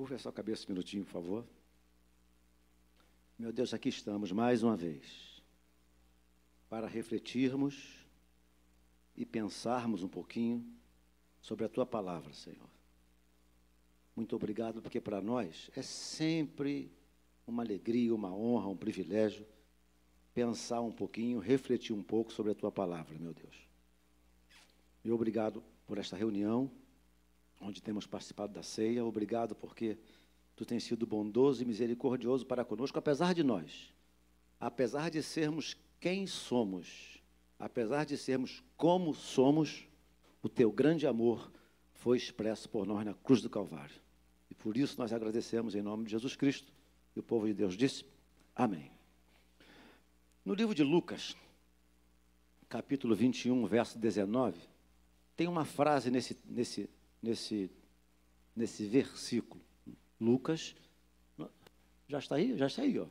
Curva a sua cabeça um minutinho, por favor. Meu Deus, aqui estamos mais uma vez para refletirmos e pensarmos um pouquinho sobre a tua palavra, Senhor. Muito obrigado, porque para nós é sempre uma alegria, uma honra, um privilégio pensar um pouquinho, refletir um pouco sobre a tua palavra, meu Deus. E obrigado por esta reunião, onde temos participado da ceia. Obrigado porque tu tens sido bondoso e misericordioso para conosco, apesar de nós, apesar de sermos quem somos, apesar de sermos como somos, o teu grande amor foi expresso por nós na cruz do Calvário. E por isso nós agradecemos em nome de Jesus Cristo. E o povo de Deus disse: Amém. No livro de Lucas, capítulo 21, verso 19, tem uma frase nesse, nesse, nesse, nesse versículo. Lucas, já está aí? Já está aí, ó.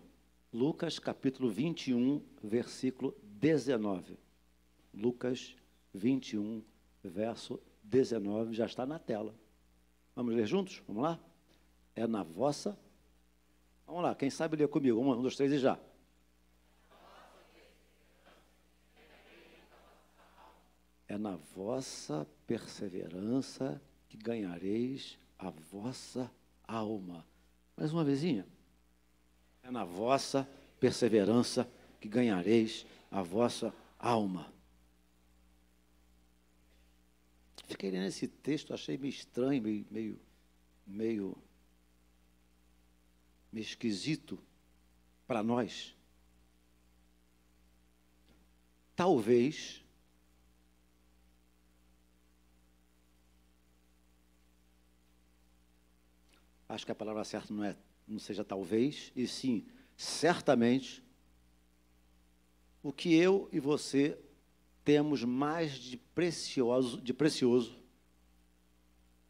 Lucas, capítulo 21, versículo 19. Lucas 21, verso 19, já está na tela. Vamos ler juntos? Vamos lá? É na vossa. Vamos lá, quem sabe ler comigo? Um, dois, três e já. É na vossa perseverança que ganhareis a vossa alma. Mais uma vezinha. É na vossa perseverança que ganhareis a vossa alma. Fiquei lendo esse texto, achei meio estranho, meio, meio, meio, meio esquisito para nós. Talvez acho que a palavra certa não é, não seja talvez, e sim, certamente, o que eu e você temos mais de precioso, de precioso,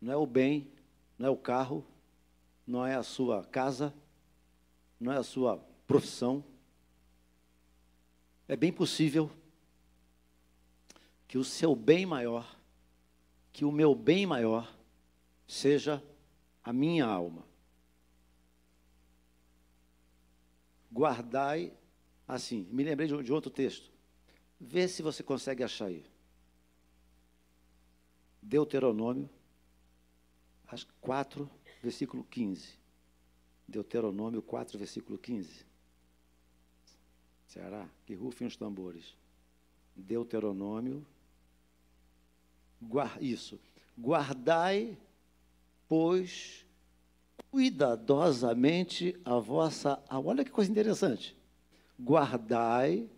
não é o bem, não é o carro, não é a sua casa, não é a sua profissão. É bem possível que o seu bem maior, que o meu bem maior, seja a minha alma. Guardai, assim, me lembrei de, outro texto. Vê se você consegue achar aí. Deuteronômio, 4, versículo 15. Deuteronômio 4, versículo 15. Ceará, que rufem os tambores. Deuteronômio, isso. Guardai pois, cuidadosamente a vossa alma. Olha que coisa interessante. Guardai,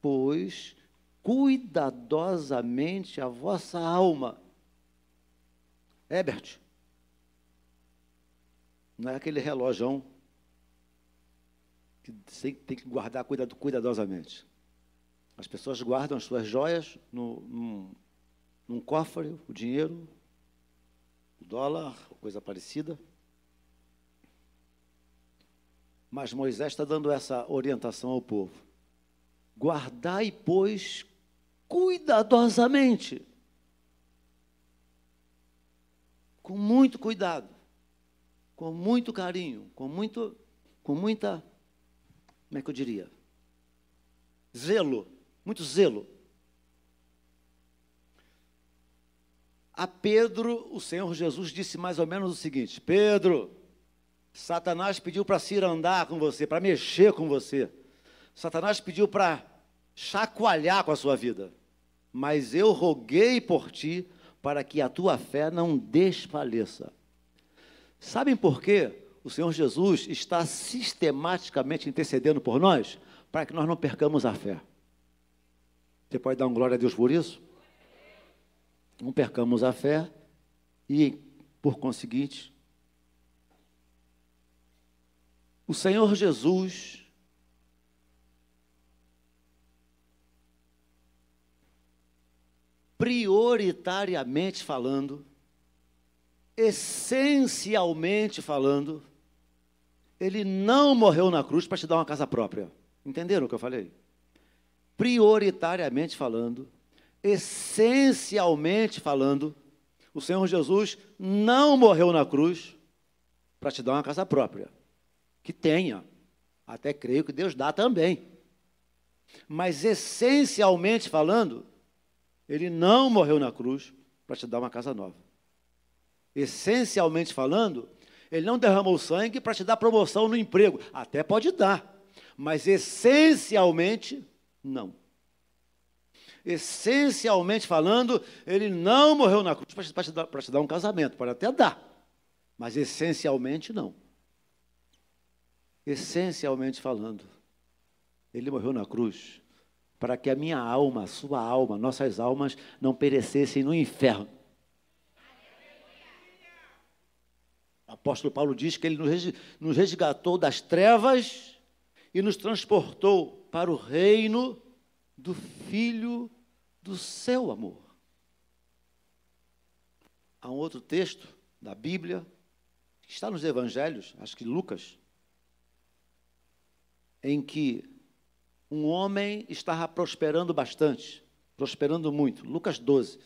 pois, cuidadosamente a vossa alma. Herbert, não é aquele relógio que tem que guardar cuidadosamente. As pessoas guardam as suas joias no, num, num cofre, o dinheiro, dólar, coisa parecida. Mas Moisés está dando essa orientação ao povo. Guardai, pois, cuidadosamente, com muito cuidado, com muito carinho, com muito, com muita, como é que eu diria? Zelo, muito zelo. A Pedro, o Senhor Jesus disse mais ou menos o seguinte: Pedro, Satanás pediu para se andar com você, para mexer com você. Satanás pediu para chacoalhar com a sua vida. Mas eu roguei por ti para que a tua fé não desfaleça. Sabem por quê? O Senhor Jesus está sistematicamente intercedendo por nós para que nós não percamos a fé. Você pode dar um glória a Deus por isso? Não percamos a fé e, por conseguinte, o Senhor Jesus prioritariamente falando, essencialmente falando, ele não morreu na cruz para te dar uma casa própria. Entenderam o que eu falei? Prioritariamente falando, essencialmente falando, o Senhor Jesus não morreu na cruz para te dar uma casa própria. Que tenha. Até creio que Deus dá também. Mas essencialmente falando, ele não morreu na cruz para te dar uma casa nova. Essencialmente falando, ele não derramou sangue para te dar promoção no emprego. Até pode dar, mas essencialmente, não. Essencialmente falando, ele não morreu na cruz para te, dar, um casamento, pode até dar, mas essencialmente não. Essencialmente falando, ele morreu na cruz para que a minha alma, a sua alma, nossas almas não perecessem no inferno. O apóstolo Paulo diz que ele nos resgatou das trevas e nos transportou para o reino do Filho do seu amor. Há um outro texto da Bíblia, que está nos Evangelhos, acho que Lucas, em que um homem estava prosperando bastante, prosperando muito. Lucas 12.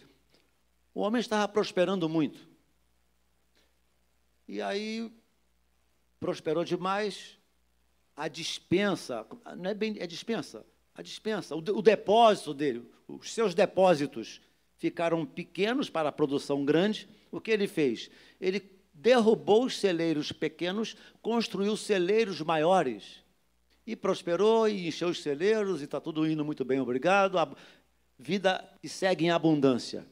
O homem estava prosperando muito. E aí prosperou demais. A dispensa, não é bem, é dispensa, a dispensa, o, o depósito dele, os seus depósitos ficaram pequenos para a produção grande. O que ele fez? Ele derrubou os celeiros pequenos, construiu celeiros maiores e prosperou e encheu os celeiros e está tudo indo muito bem, obrigado. A vida que segue em abundância.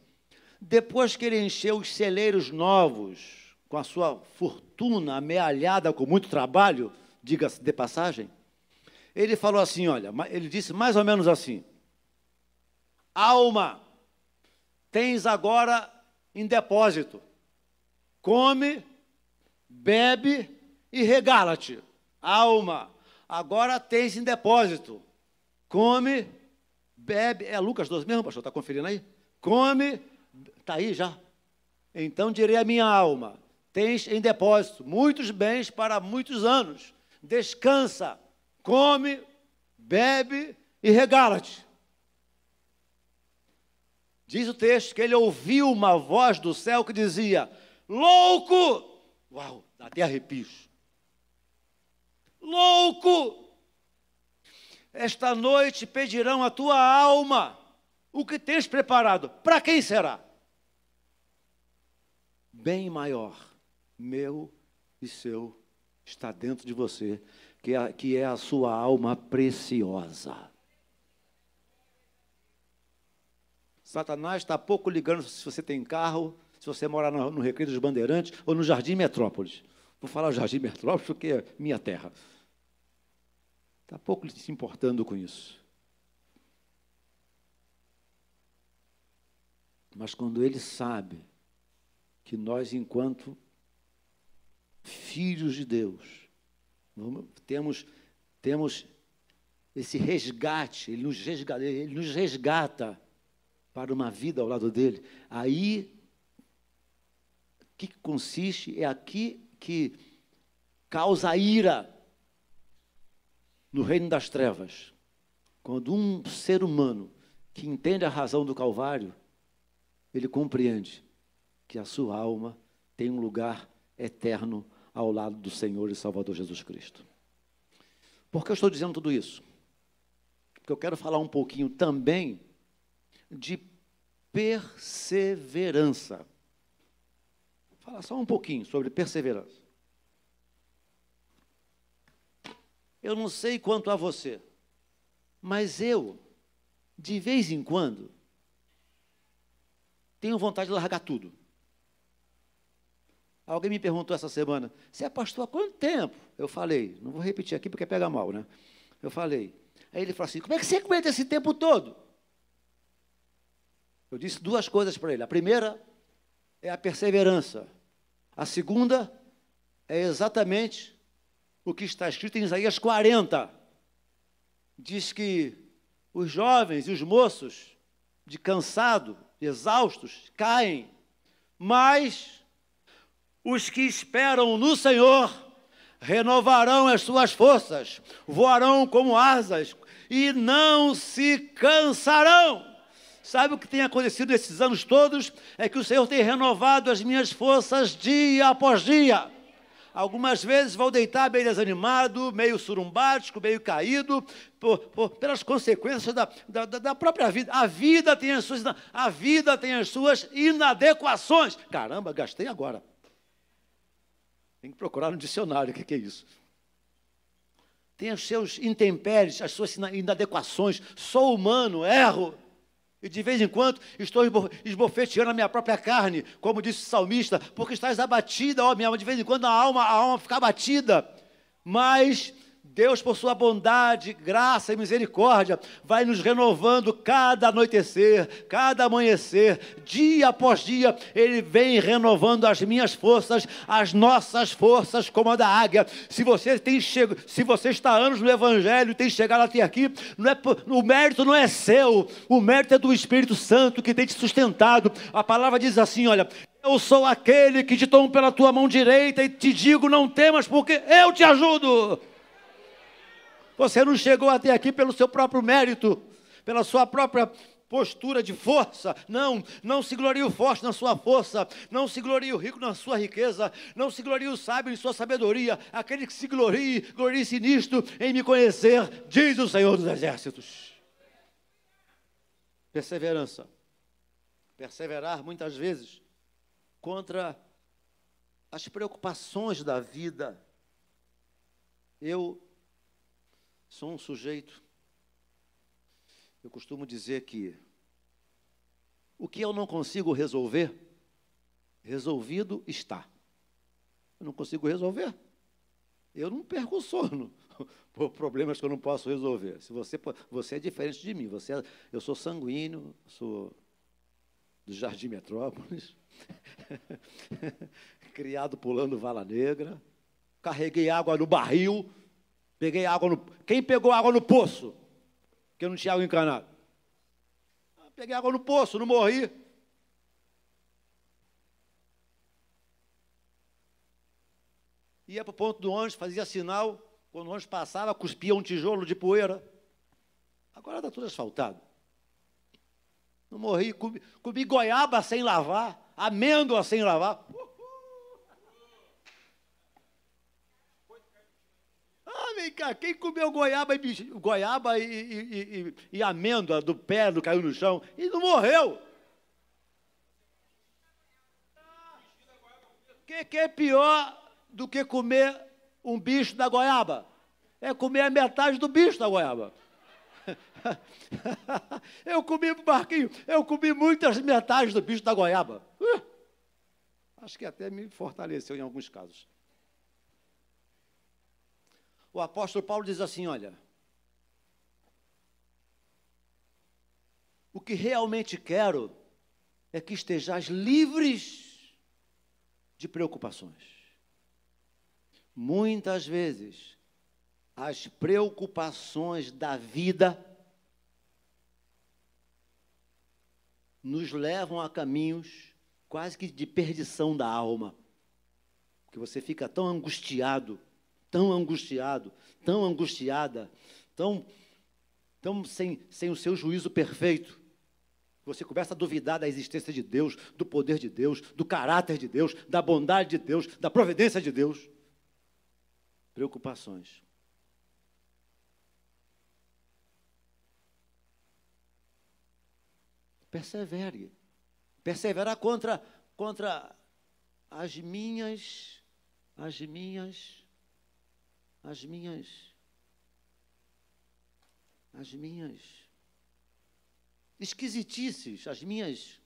Depois que ele encheu os celeiros novos, com a sua fortuna amealhada com muito trabalho, diga-se de passagem, ele falou assim: olha, ele disse mais ou menos assim: Alma, tens agora em depósito, come, bebe e regala-te. Alma, agora tens em depósito. Come, bebe. É Lucas 12 mesmo, pastor? Está conferindo aí? Come, está aí já. Então direi a minha alma: tens em depósito muitos bens para muitos anos. Descansa, come, bebe e regala-te. Diz o texto que ele ouviu uma voz do céu que dizia: Louco! Uau, dá até arrepios louco. Esta noite pedirão a tua alma. O que tens preparado? Para quem será? Bem maior, meu e seu, está dentro de você, que é, que é a sua alma preciosa. Satanás está pouco ligando se você tem carro, se você mora no, no Recreio dos Bandeirantes ou no Jardim Metrópolis. Vou falar Jardim Metrópolis porque é minha terra. Está pouco se importando com isso. Mas quando ele sabe que nós, enquanto filhos de Deus, temos, temos esse resgate, ele nos resgata, ele nos resgata para uma vida ao lado dele. Aí, o que consiste? É aqui que causa ira no reino das trevas, quando um ser humano que entende a razão do Calvário, ele compreende que a sua alma tem um lugar eterno ao lado do Senhor e Salvador Jesus Cristo. Por que eu estou dizendo tudo isso? Porque eu quero falar um pouquinho também de perseverança. Vou falar só um pouquinho sobre perseverança. Eu não sei quanto a você, mas eu, de vez em quando, tenho vontade de largar tudo. Alguém me perguntou essa semana, você é pastor há quanto tempo? Eu falei, não vou repetir aqui porque pega mal, né? Eu falei. Aí ele falou assim: como é que você aguenta esse tempo todo? Eu disse duas coisas para ele. A primeira é a perseverança. A segunda é exatamente o que está escrito em Isaías 40. Diz que os jovens e os moços, de cansado, exaustos, caem, mas os que esperam no Senhor renovarão as suas forças, voarão como asas e não se cansarão. Sabe o que tem acontecido nesses anos todos? É que o Senhor tem renovado as minhas forças dia após dia Algumas vezes vou deitar meio desanimado, meio surumbático, meio caído, por, por, pelas consequências da, da, da, própria vida. A vida tem as suas, a vida tem as suas inadequações. Caramba, gastei agora. Tem que procurar no dicionário o que, é isso. Tem os seus intempéries, as suas inadequações. Sou humano, erro. E de vez em quando estou esbofeteando a minha própria carne, como disse o salmista, porque estás abatida, ó minha alma, de vez em quando a alma, a alma fica abatida. Mas Deus, por sua bondade, graça e misericórdia, vai nos renovando cada anoitecer, cada amanhecer, dia após dia, Ele vem renovando as minhas forças, as nossas forças, como a da águia. Se você tem chego, se você está anos no Evangelho e tem chegado até aqui, não é, o mérito não é seu, o mérito é do Espírito Santo que tem te sustentado. A palavra diz assim: olha, eu sou aquele que te tomo pela tua mão direita e te digo: não temas, porque eu te ajudo. Você não chegou até aqui pelo seu próprio mérito, pela sua própria postura de força. Não, não se glorie o forte na sua força, não se glorie o rico na sua riqueza, não se glorie o sábio em sua sabedoria. Aquele que se glorie, glorie-se nisto em me conhecer, diz o Senhor dos Exércitos. Perseverança. Perseverar muitas vezes contra as preocupações da vida. Eu Sou um sujeito. Eu costumo dizer que o que eu não consigo resolver, resolvido está. Eu não consigo resolver. Eu não perco o sono por problemas que eu não posso resolver. Se você, você é diferente de mim. Você é, eu sou sanguíneo, sou do Jardim Metrópolis, criado pulando vala negra, carreguei água no barril Peguei água no. Quem pegou água no poço? Que eu não tinha água encanada. Ah, peguei água no poço, não morri. Ia para o ponto do ônibus, fazia sinal. Quando o ônibus passava, cuspia um tijolo de poeira. Agora está tudo asfaltado. Não morri. Comi, comi goiaba sem lavar, amêndoa sem lavar. Uh! Vem cá, quem comeu goiaba e, goiaba e, e, e, e amêndoa do pé, do caiu no chão, e não morreu? O que, que é pior do que comer um bicho da goiaba? É comer a metade do bicho da goiaba. eu comi, Marquinho, eu comi muitas metades do bicho da goiaba. Acho que até me fortaleceu em alguns casos o apóstolo Paulo diz assim: olha, o que realmente quero é que estejais livres de preocupações. Muitas vezes, as preocupações da vida nos levam a caminhos quase que de perdição da alma, porque você fica tão angustiado tão angustiado, tão angustiada, tão, tão sem, sem o seu juízo perfeito. Você começa a duvidar da existência de Deus, do poder de Deus, do caráter de Deus, da bondade de Deus, da providência de Deus. Preocupações. Persevere. Perseverar contra, contra as minhas, as minhas as minhas, as minhas esquisitices, as minhas,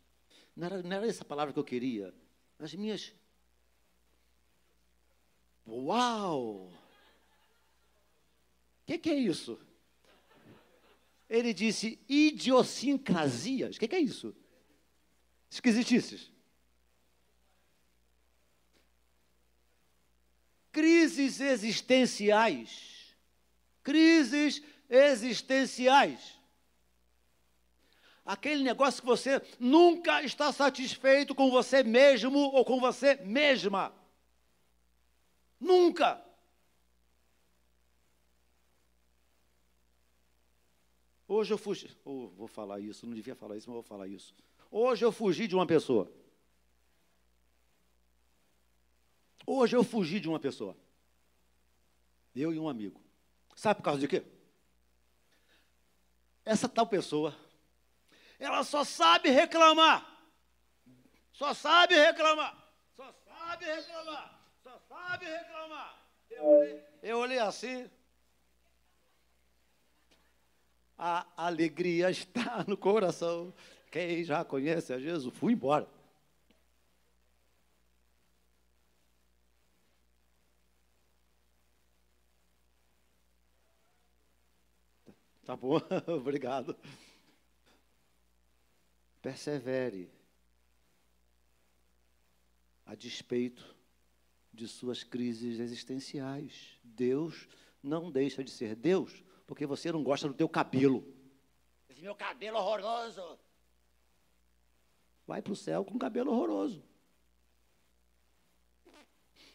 não era, não era essa palavra que eu queria, as minhas, uau! O que, que é isso? Ele disse idiosincrasias. O que, que é isso? Esquisitices. Crises existenciais. Crises existenciais. Aquele negócio que você nunca está satisfeito com você mesmo ou com você mesma. Nunca. Hoje eu fugi. Oh, vou falar isso, não devia falar isso, mas vou falar isso. Hoje eu fugi de uma pessoa. Hoje eu fugi de uma pessoa. Eu e um amigo. Sabe por causa de quê? Essa tal pessoa, ela só sabe reclamar. Só sabe reclamar. Só sabe reclamar. Só sabe reclamar. Eu olhei, eu olhei assim. A alegria está no coração. Quem já conhece a Jesus, fui embora. Tá bom, obrigado. Persevere a despeito de suas crises existenciais. Deus não deixa de ser Deus porque você não gosta do teu cabelo. Esse meu cabelo horroroso. Vai para o céu com cabelo horroroso.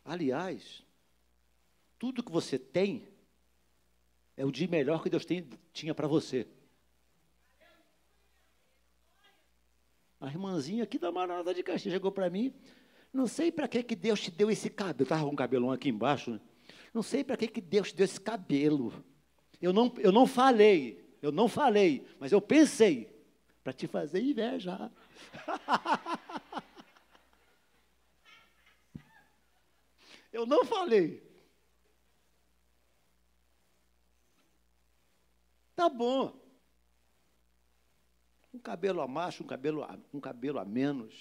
Aliás, tudo que você tem é o de melhor que Deus tem, tinha para você. A irmãzinha aqui da Maranata de Caxias chegou para mim. Não sei para que, que Deus te deu esse cabelo. Estava com um cabelão aqui embaixo. Né? Não sei para que, que Deus te deu esse cabelo. Eu não, eu não falei, eu não falei, mas eu pensei para te fazer inveja. eu não falei. Tá bom. Um cabelo a mais, um cabelo a, um cabelo a menos.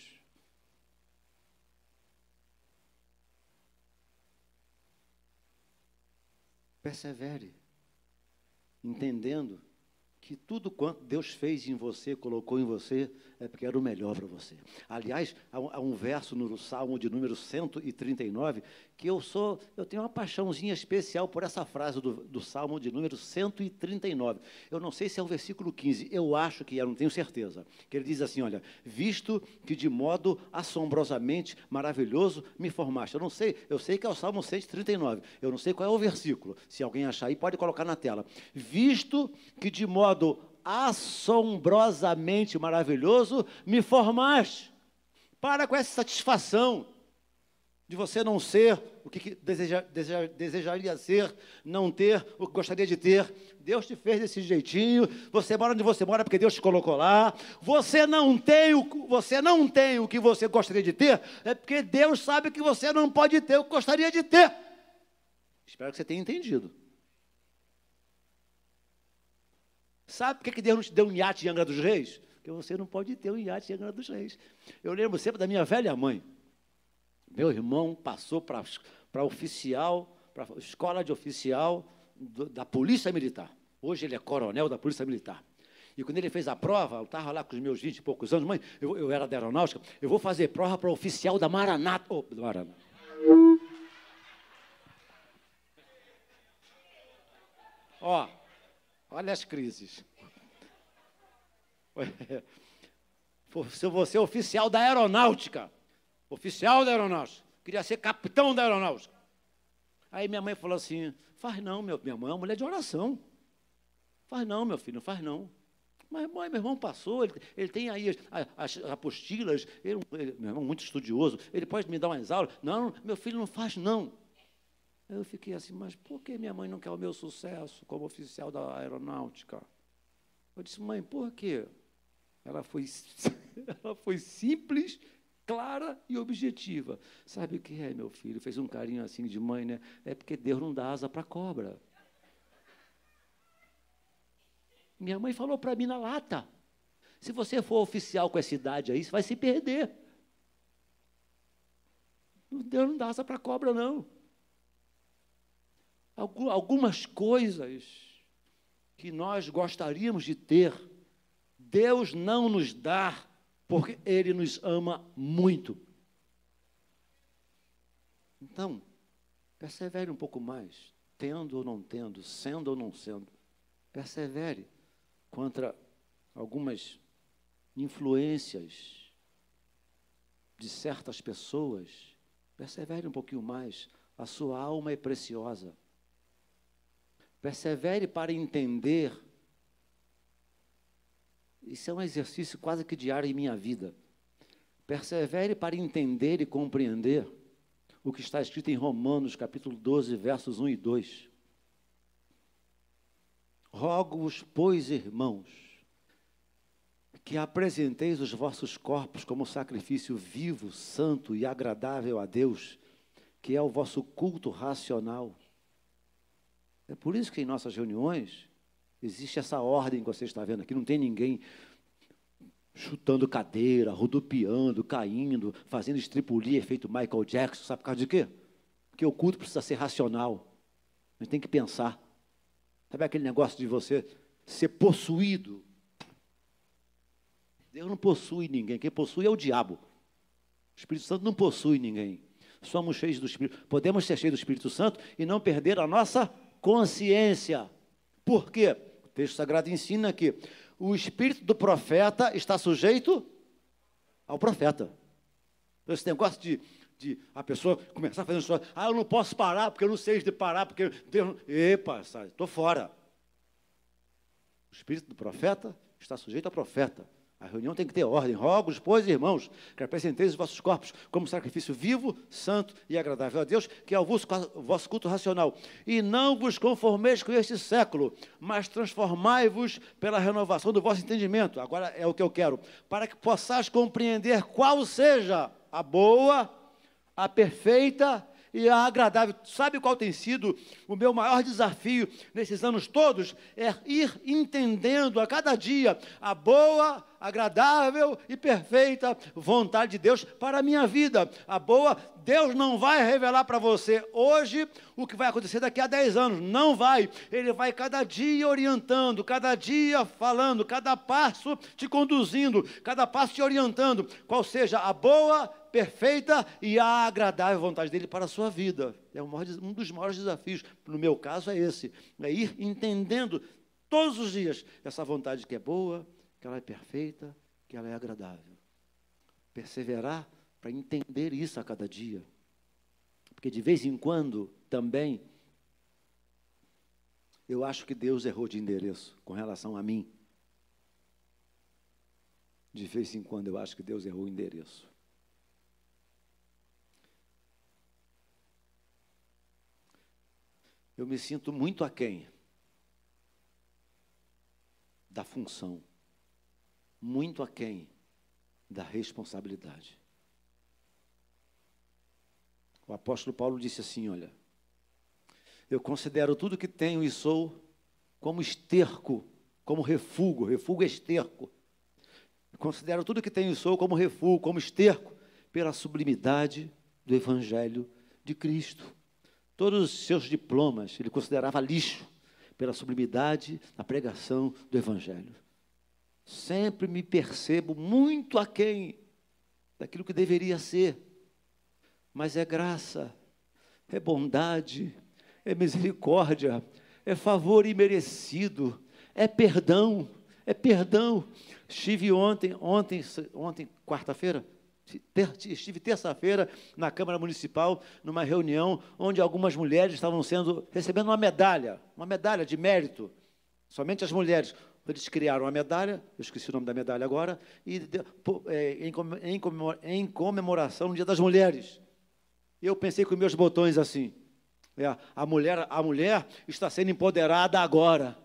Persevere, entendendo que tudo quanto Deus fez em você, colocou em você, é porque era o melhor para você. Aliás, há um, há um, verso no Salmo de número 139 que eu sou, eu tenho uma paixãozinha especial por essa frase do, do Salmo de número 139. Eu não sei se é o versículo 15, eu acho que é, não tenho certeza. Que ele diz assim: olha, visto que de modo assombrosamente maravilhoso me formaste. Eu não sei, eu sei que é o Salmo 139. Eu não sei qual é o versículo. Se alguém achar aí, pode colocar na tela. Visto que de modo assombrosamente maravilhoso me formaste. Para com essa satisfação de você não ser o que deseja, deseja, desejaria ser, não ter o que gostaria de ter. Deus te fez desse jeitinho, você mora onde você mora porque Deus te colocou lá. Você não tem o, você não tem o que você gostaria de ter, é porque Deus sabe que você não pode ter o que gostaria de ter. Espero que você tenha entendido. Sabe por que Deus não te deu um iate em Angra dos Reis? Porque você não pode ter um iate em Angra dos Reis. Eu lembro sempre da minha velha mãe. Meu irmão passou para oficial, para escola de oficial do, da Polícia Militar. Hoje ele é coronel da Polícia Militar. E quando ele fez a prova, eu estava lá com os meus 20 e poucos anos, mãe, eu, eu era da aeronáutica, eu vou fazer prova para oficial da Maranata. Oh, Maranata. Ó, olha as crises. Se você é oficial da aeronáutica, oficial da aeronáutica, queria ser capitão da aeronáutica. Aí minha mãe falou assim: faz não, meu, minha mãe é uma mulher de oração. Faz não, meu filho, não faz não. Mas mãe, meu irmão passou, ele, ele tem aí as, as apostilas, ele, ele, meu irmão muito estudioso, ele pode me dar umas aulas. Não, meu filho não faz não. Eu fiquei assim, mas por que minha mãe não quer o meu sucesso como oficial da aeronáutica? Eu disse, mãe, por quê? Ela foi, ela foi simples clara e objetiva. Sabe o que é, meu filho? Fez um carinho assim de mãe, né? É porque Deus não dá asa para cobra. Minha mãe falou para mim na lata: se você for oficial com essa idade aí, você vai se perder. Deus não dá asa para cobra, não. Algumas coisas que nós gostaríamos de ter, Deus não nos dá porque Ele nos ama muito. Então, persevere um pouco mais, tendo ou não tendo, sendo ou não sendo. Persevere contra algumas influências de certas pessoas. Persevere um pouquinho mais. A sua alma é preciosa. Persevere para entender isso é um exercício quase que diário em minha vida. Persevere para entender e compreender o que está escrito em Romanos, capítulo 12, versos 1 e 2. Rogo-vos, pois, irmãos, que apresenteis os vossos corpos como sacrifício vivo, santo e agradável a Deus, que é o vosso culto racional. É por isso que em nossas reuniões existe essa ordem que você está vendo aqui, não tem ninguém chutando cadeira, rodopiando, caindo, fazendo estripulia, efeito Michael Jackson, sabe por causa de quê? Porque o culto precisa ser racional. A gente tem que pensar. Sabe aquele negócio de você ser possuído? Deus não possui ninguém, quem possui é o diabo. O Espírito Santo não possui ninguém. Somos cheios do Espírito. Podemos ser cheios do Espírito Santo e não perder a nossa consciência. Por quê? Texto sagrado ensina que o espírito do profeta está sujeito ao profeta. Esse negócio de, de a pessoa começar fazer isso, ah, eu não posso parar porque eu não sei de parar, porque Deus. Epa, estou fora. O espírito do profeta está sujeito ao profeta. A reunião tem que ter ordem. Rogos, pois, irmãos, que apresenteis os vossos corpos como sacrifício vivo, santo e agradável a Deus, que é o vosso, culto racional. E não vos conformeis com este século, mas transformai-vos pela renovação do vosso entendimento. Agora é o que eu quero. Para que possais compreender qual seja a boa, a perfeita e a agradável. Sabe qual tem sido o meu maior desafio nesses anos todos? É ir entendendo a cada dia a boa, agradável e perfeita vontade de Deus para a minha vida. A boa, Deus não vai revelar para você hoje o que vai acontecer daqui a 10 anos. Não vai. Ele vai cada dia orientando, cada dia falando, cada passo te conduzindo, cada passo te orientando. Qual seja a boa, perfeita e a agradável vontade dele para a sua vida. É um dos maiores desafios. No meu caso, é esse: é ir entendendo todos os dias essa vontade que é boa, que ela é perfeita, que ela é agradável. Perseverar para entender isso a cada dia. Porque de vez em quando também eu acho que Deus errou de endereço com relação a mim. De vez em quando eu acho que Deus errou o endereço. Eu me sinto muito aquém da função muito aquém da responsabilidade. O apóstolo Paulo disse assim: Olha, eu considero tudo que tenho e sou como esterco, como refúgio, refúgio é esterco. Eu considero tudo que tenho e sou como refúgio, como esterco, pela sublimidade do Evangelho de Cristo. Todos os seus diplomas ele considerava lixo pela sublimidade da pregação do Evangelho sempre me percebo muito aquém daquilo que deveria ser. Mas é graça, é bondade, é misericórdia, é favor imerecido, é perdão, é perdão. Estive ontem, ontem, ontem, quarta-feira, estive terça-feira na Câmara Municipal, numa reunião onde algumas mulheres estavam sendo recebendo uma medalha, uma medalha de mérito. Somente as mulheres. Eles criaram a medalha, eu esqueci o nome da medalha agora, e é, em comemoração no Dia das Mulheres. Eu pensei com meus botões assim. É, a, mulher, a mulher está sendo empoderada agora.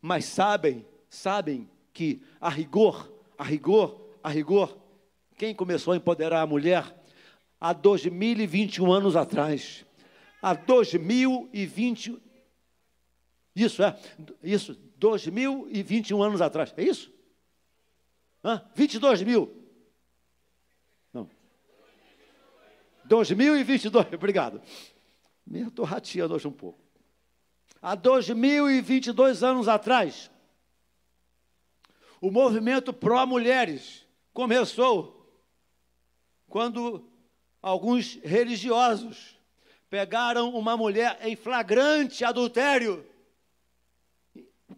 Mas sabem, sabem que a rigor, a rigor, a rigor, quem começou a empoderar a mulher? Há 2021 anos atrás. Há 2020. Isso é, isso, 2021 anos atrás. É isso? Hã? 22 mil. Não. 2022, obrigado. Estou rateando hoje um pouco. Há 2022 anos atrás, o movimento pró-mulheres começou quando alguns religiosos pegaram uma mulher em flagrante adultério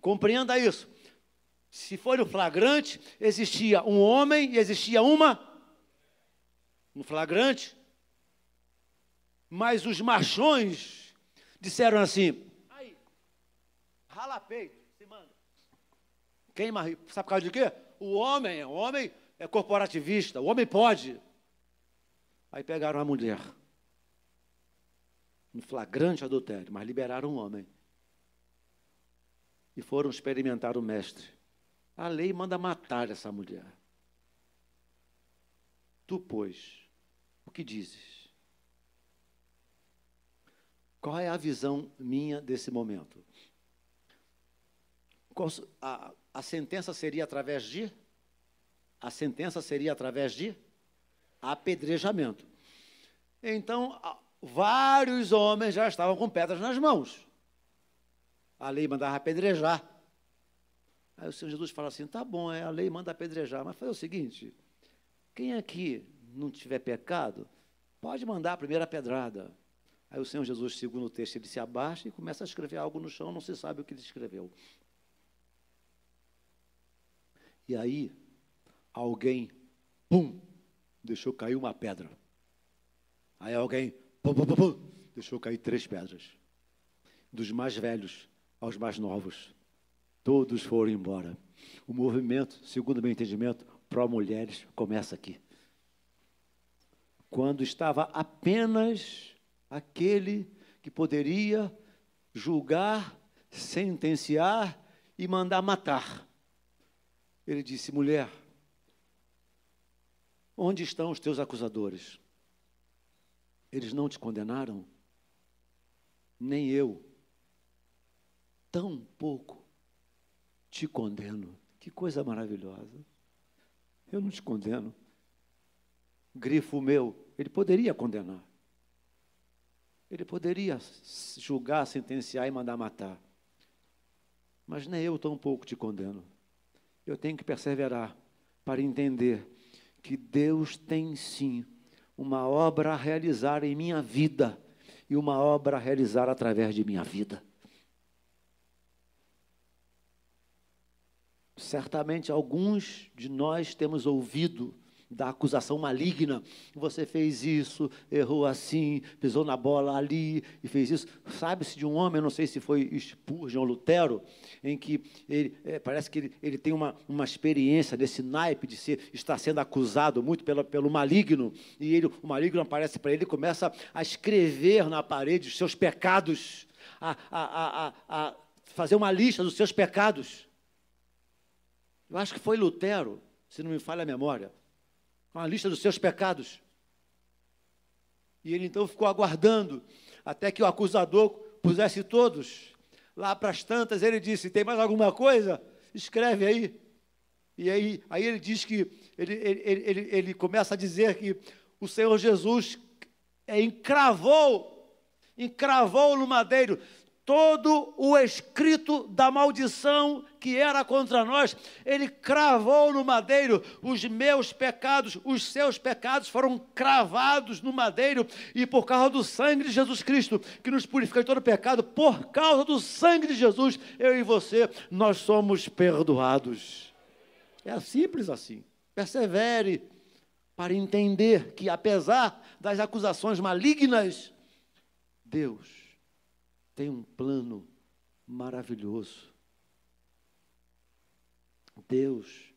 Compreenda isso. Se for no flagrante, existia um homem e existia uma no flagrante. Mas os machões disseram assim: aí, rala peito, se manda. Queima, sabe por causa de quê? O homem, o homem é corporativista, o homem pode. Aí pegaram a mulher. no flagrante adultério, mas liberaram um homem. E foram experimentar o mestre. A lei manda matar essa mulher. Tu, pois, o que dizes? Qual é a visão minha desse momento? A, a sentença seria através de? A sentença seria através de apedrejamento. Então, vários homens já estavam com pedras nas mãos. A lei mandava apedrejar. Aí o Senhor Jesus fala assim: tá bom, é, a lei manda apedrejar, mas faz o seguinte: quem aqui não tiver pecado, pode mandar a primeira pedrada. Aí o Senhor Jesus, segundo o texto, ele se abaixa e começa a escrever algo no chão, não se sabe o que ele escreveu. E aí, alguém, pum, deixou cair uma pedra. Aí alguém, pum, pum, pum, pum, deixou cair três pedras. Dos mais velhos aos mais novos. Todos foram embora. O movimento, segundo meu entendimento, pró-mulheres começa aqui. Quando estava apenas aquele que poderia julgar, sentenciar e mandar matar. Ele disse: mulher, onde estão os teus acusadores? Eles não te condenaram? Nem eu. Tão pouco te condeno. Que coisa maravilhosa. Eu não te condeno. Grifo meu, ele poderia condenar. Ele poderia julgar, sentenciar e mandar matar. Mas nem eu tão pouco te condeno eu tenho que perseverar para entender que Deus tem sim uma obra a realizar em minha vida e uma obra a realizar através de minha vida. Certamente alguns de nós temos ouvido da acusação maligna. Você fez isso, errou assim, pisou na bola ali e fez isso. Sabe-se de um homem, não sei se foi Spurgeon ou Lutero, em que ele, é, parece que ele, ele, tem uma, uma experiência desse naipe de ser, estar sendo acusado muito pela, pelo maligno, e ele, o maligno aparece para ele e começa a escrever na parede os seus pecados, a, a, a, a fazer uma lista dos seus pecados. Eu acho que foi Lutero, se não me falha a memória uma lista dos seus pecados. E ele então ficou aguardando até que o acusador pusesse todos. Lá para as tantas, ele disse: Tem mais alguma coisa? Escreve aí. E aí, aí ele diz que, ele, ele, ele, ele começa a dizer que o Senhor Jesus encravou, encravou no madeiro todo o escrito da maldição que era contra nós, ele cravou no madeiro os meus pecados, os seus pecados foram cravados no madeiro, e por causa do sangue de Jesus Cristo, que nos purifica de todo pecado, por causa do sangue de Jesus, eu e você, nós somos perdoados. É simples assim. Persevere para entender que, apesar das acusações malignas, Deus tem um plano maravilhoso. Deus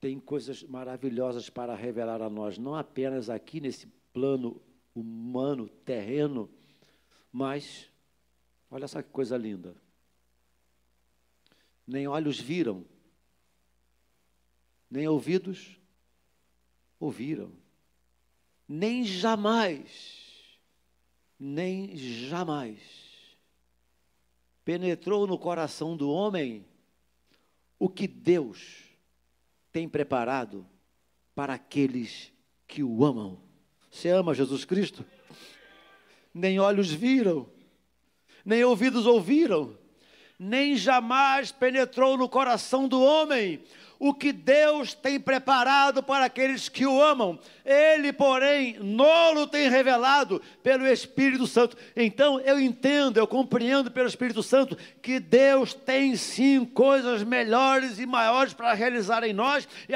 tem coisas maravilhosas para revelar a nós, não apenas aqui nesse plano humano, terreno, mas olha que coisa linda. Nem olhos viram, nem ouvidos ouviram, nem jamais nem jamais penetrou no coração do homem o que Deus tem preparado para aqueles que o amam. Você ama Jesus Cristo? Nem olhos viram, nem ouvidos ouviram, nem jamais penetrou no coração do homem o que Deus tem preparado para aqueles que o amam. Ele, porém, nolo tem revelado pelo Espírito Santo. Então, eu entendo, eu compreendo pelo Espírito Santo que Deus tem sim coisas melhores e maiores para realizar em nós e,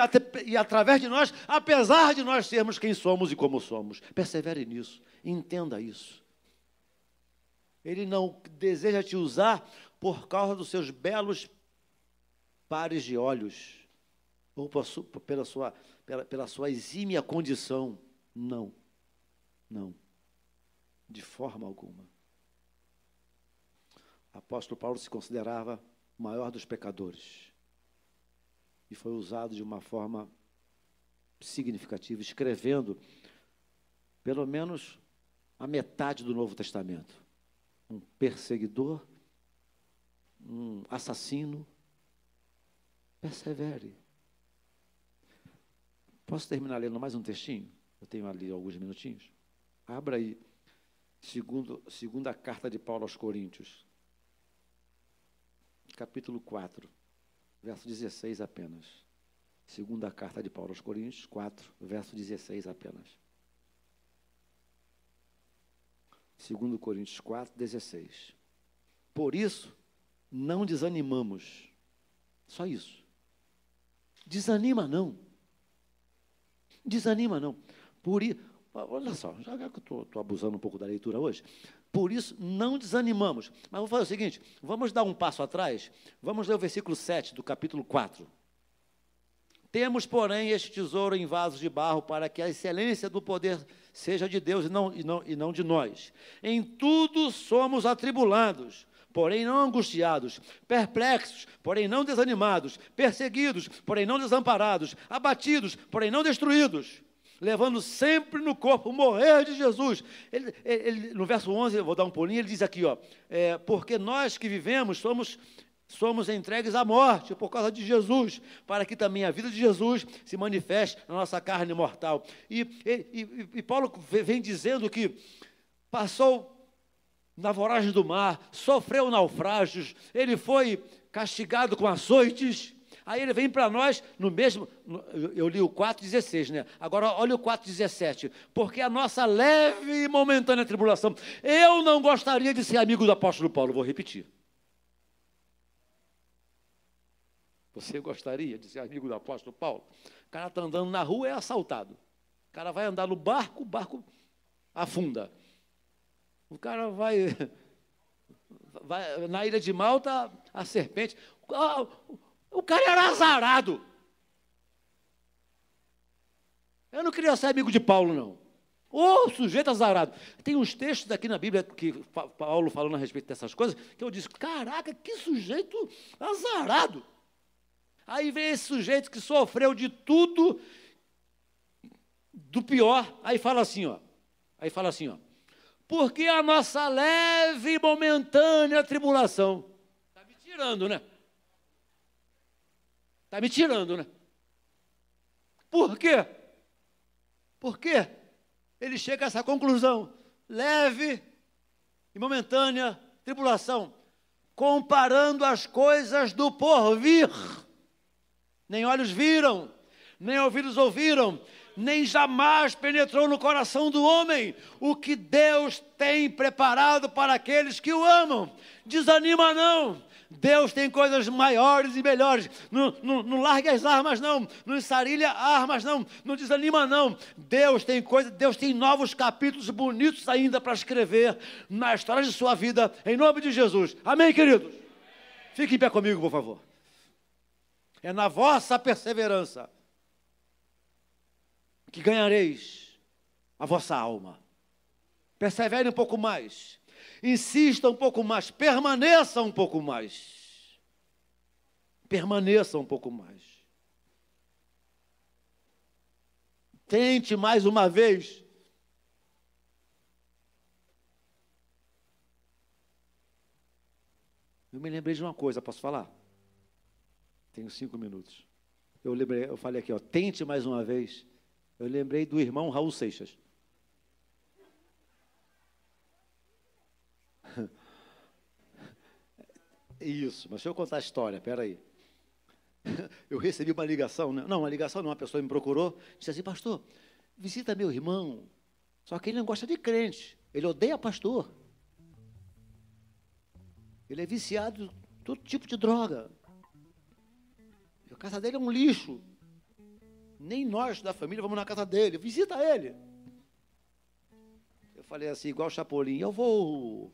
e através de nós, apesar de nós sermos quem somos e como somos. Persevere nisso, entenda isso. Ele não deseja te usar por causa dos seus belos pares de olhos ou pela sua, pela, pela sua exímia condição. Não. Não, de forma alguma. O apóstolo Paulo se considerava o maior dos pecadores e foi usado de uma forma significativa, escrevendo pelo menos a metade do Novo Testamento. Um perseguidor, um assassino. Persevere. Posso terminar lendo mais um textinho? Eu tenho ali alguns minutinhos. Abra aí, segundo, segunda carta de Paulo aos Coríntios, capítulo 4, verso 16 apenas. Segunda carta de Paulo aos Coríntios, 4, verso 16 apenas. Segundo Coríntios 4, 16. Por isso, não desanimamos. Só isso. Desanima não. Desanima não. Por isso, olha só, já que eu estou abusando um pouco da leitura hoje, por isso não desanimamos. Mas vou fazer o seguinte: vamos dar um passo atrás, vamos ler o versículo 7 do capítulo 4. Temos, porém, este tesouro em vasos de barro, para que a excelência do poder seja de Deus e não, e não, e não de nós. Em tudo somos atribulados, porém não angustiados, perplexos, porém não desanimados, perseguidos, porém não desamparados, abatidos, porém não destruídos levando sempre no corpo o morrer de Jesus. Ele, ele, no verso 11, eu vou dar um pulinho, ele diz aqui, ó, é, porque nós que vivemos somos somos entregues à morte por causa de Jesus, para que também a vida de Jesus se manifeste na nossa carne mortal. E, e, e Paulo vem dizendo que passou na voragem do mar, sofreu naufrágios, ele foi castigado com açoites, Aí ele vem para nós no mesmo. Eu li o 4,16, né? Agora olha o 4,17. Porque a nossa leve e momentânea tribulação. Eu não gostaria de ser amigo do apóstolo Paulo, vou repetir. Você gostaria de ser amigo do apóstolo Paulo? O cara está andando na rua, é assaltado. O cara vai andar no barco, o barco afunda. O cara vai, vai na ilha de Malta, a serpente. Ah, o cara era azarado. Eu não queria ser amigo de Paulo, não. Ô, oh, sujeito azarado. Tem uns textos aqui na Bíblia que Paulo falando a respeito dessas coisas, que eu disse, caraca, que sujeito azarado. Aí vem esse sujeito que sofreu de tudo, do pior, aí fala assim, ó. Aí fala assim, ó. Porque a nossa leve e momentânea tribulação. Está me tirando, né? Está me tirando, né? Por quê? Por quê? Ele chega a essa conclusão. Leve e momentânea tribulação, comparando as coisas do porvir. Nem olhos viram, nem ouvidos ouviram, nem jamais penetrou no coração do homem o que Deus tem preparado para aqueles que o amam. Desanima não, Deus tem coisas maiores e melhores. Não, não, não largue as armas, não. Não ensarilha armas, não. Não desanima, não. Deus tem coisa, Deus tem novos capítulos bonitos ainda para escrever na história de sua vida, em nome de Jesus. Amém, queridos? Fique em pé comigo, por favor. É na vossa perseverança que ganhareis a vossa alma. Persevere um pouco mais insista um pouco mais, permaneça um pouco mais. Permaneça um pouco mais. Tente mais uma vez. Eu me lembrei de uma coisa, posso falar? Tenho cinco minutos. Eu lembrei, eu falei aqui, ó, tente mais uma vez. Eu lembrei do irmão Raul Seixas. Isso, mas deixa eu contar a história, peraí. Eu recebi uma ligação, né? não, uma ligação não, uma pessoa me procurou, disse assim, pastor, visita meu irmão, só que ele não gosta de crente, ele odeia pastor. Ele é viciado em todo tipo de droga. A casa dele é um lixo. Nem nós da família vamos na casa dele, visita ele. Eu falei assim, igual o Chapolin, eu vou.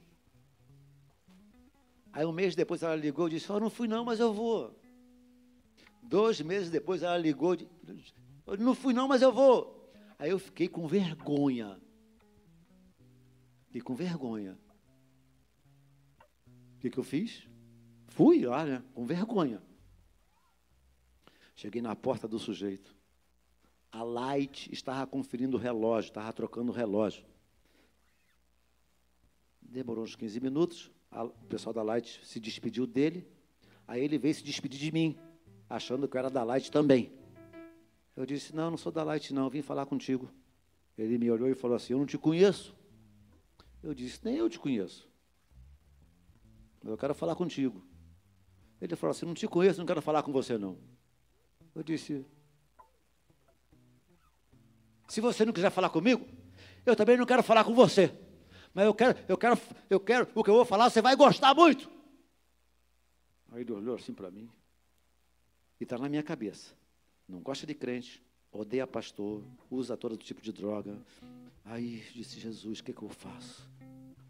Aí um mês depois ela ligou e disse, oh, não fui não, mas eu vou. Dois meses depois ela ligou, e disse, não fui não, mas eu vou. Aí eu fiquei com vergonha. E com vergonha. O que, que eu fiz? Fui lá, né? Com vergonha. Cheguei na porta do sujeito. A Light estava conferindo o relógio, estava trocando o relógio. Demorou uns 15 minutos. A, o pessoal da Light se despediu dele. Aí ele veio se despedir de mim, achando que eu era da Light também. Eu disse: Não, não sou da Light, não, vim falar contigo. Ele me olhou e falou assim: Eu não te conheço. Eu disse: Nem eu te conheço. Eu quero falar contigo. Ele falou assim: Não te conheço, não quero falar com você, não. Eu disse: Se você não quiser falar comigo, eu também não quero falar com você. Mas eu quero, eu quero, eu quero, o que eu vou falar, você vai gostar muito. Aí ele olhou assim para mim. E está na minha cabeça. Não gosta de crente, odeia pastor, usa todo tipo de droga. Aí disse Jesus, o que, que eu faço?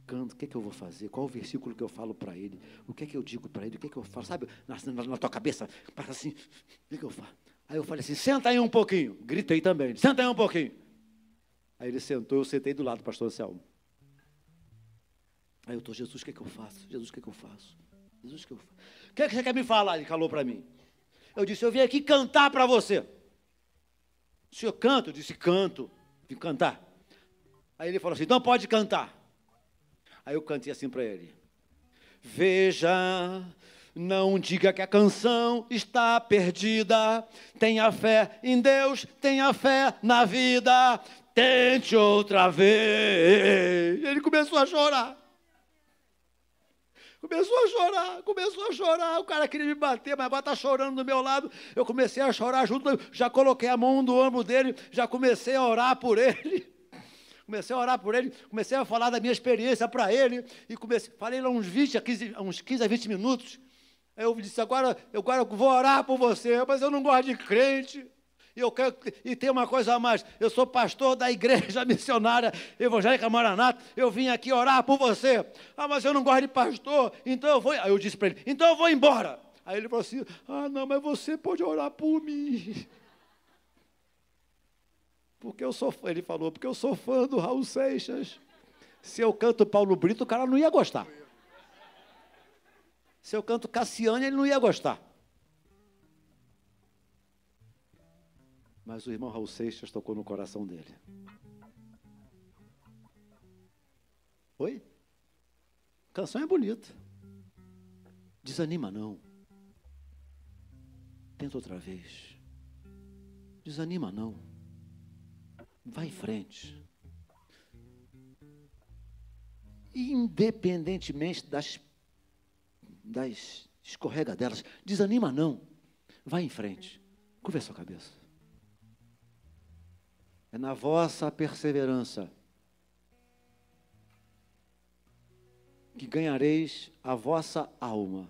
Canto, o que, que eu vou fazer? Qual o versículo que eu falo para ele? O que é que eu digo para ele? O que é que eu falo? Sabe, na, na, na tua cabeça, passa assim, o que, que eu faço? Aí eu falei assim, senta aí um pouquinho. Gritei também, senta aí um pouquinho. Aí ele sentou, eu sentei do lado do pastor Anselmo. Aí eu estou, Jesus, o que, é que eu faço? Jesus, o que, é que eu faço? Jesus, o que eu faço? O que, é que você quer me falar? Ele falou para mim. Eu disse, eu vim aqui cantar para você. O senhor canta? Eu disse, canto. Vim cantar. Aí ele falou assim, então pode cantar. Aí eu cantei assim para ele. Veja, não diga que a canção está perdida. Tenha fé em Deus, tenha fé na vida. Tente outra vez. Ele começou a chorar. Começou a chorar, começou a chorar. O cara queria me bater, mas agora está chorando do meu lado. Eu comecei a chorar junto, já coloquei a mão no ombro dele, já comecei a orar por ele. Comecei a orar por ele, comecei a falar da minha experiência para ele, e comecei, falei lá uns 20 a 15, uns 15 a 20 minutos. Aí eu disse, agora, eu, vou orar por você, mas eu não gosto de crente. E, eu quero, e tem uma coisa a mais, eu sou pastor da igreja missionária evangélica Maranata, eu vim aqui orar por você. Ah, mas eu não gosto de pastor, então eu vou. Aí eu disse para ele, então eu vou embora. Aí ele falou assim: Ah, não, mas você pode orar por mim. Porque eu sou ele falou, porque eu sou fã do Raul Seixas. Se eu canto Paulo Brito, o cara não ia gostar. Se eu canto Cassiane, ele não ia gostar. Mas o irmão Raul Seixas tocou no coração dele. Oi? Canção é bonita. Desanima não. Tenta outra vez. Desanima não. Vai em frente. Independentemente das, das escorregadelas, desanima não. Vai em frente. Curva a sua cabeça. É na vossa perseverança que ganhareis a vossa alma.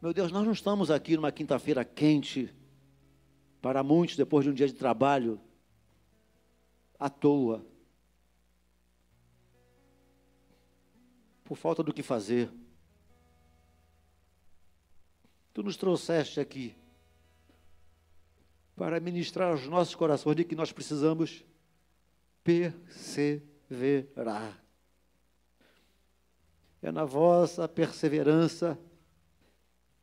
Meu Deus, nós não estamos aqui numa quinta-feira quente, para muitos, depois de um dia de trabalho, à toa, por falta do que fazer. Tu nos trouxeste aqui para ministrar aos nossos corações. De que nós precisamos? Perseverar. É na vossa perseverança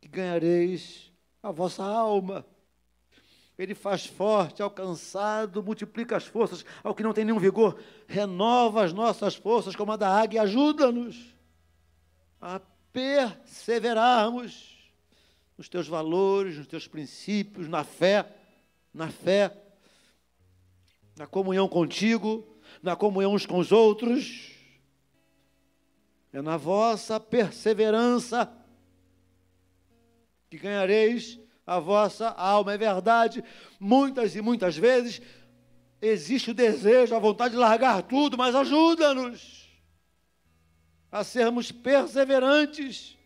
que ganhareis a vossa alma. Ele faz forte ao cansado, multiplica as forças. Ao que não tem nenhum vigor, renova as nossas forças como a da águia, ajuda-nos a perseverarmos nos teus valores, nos teus princípios, na fé na fé, na comunhão contigo, na comunhão uns com os outros. É na vossa perseverança que ganhareis a vossa alma. É verdade, muitas e muitas vezes existe o desejo, a vontade de largar tudo, mas ajuda-nos a sermos perseverantes,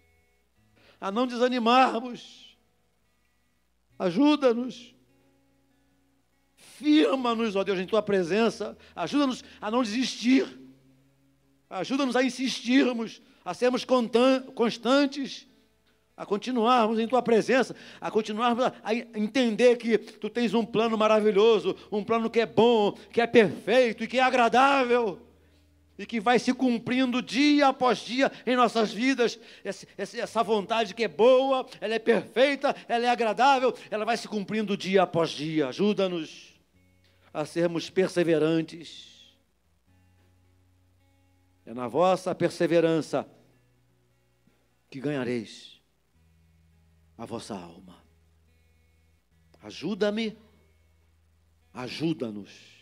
a não desanimarmos. Ajuda-nos Firma-nos, ó Deus, em tua presença. Ajuda-nos a não desistir. Ajuda-nos a insistirmos, a sermos constantes, a continuarmos em tua presença, a continuarmos a entender que tu tens um plano maravilhoso, um plano que é bom, que é perfeito e que é agradável. E que vai se cumprindo dia após dia em nossas vidas. Essa vontade que é boa, ela é perfeita, ela é agradável, ela vai se cumprindo dia após dia. Ajuda-nos a sermos perseverantes. É na vossa perseverança que ganhareis a vossa alma. Ajuda-me, ajuda-nos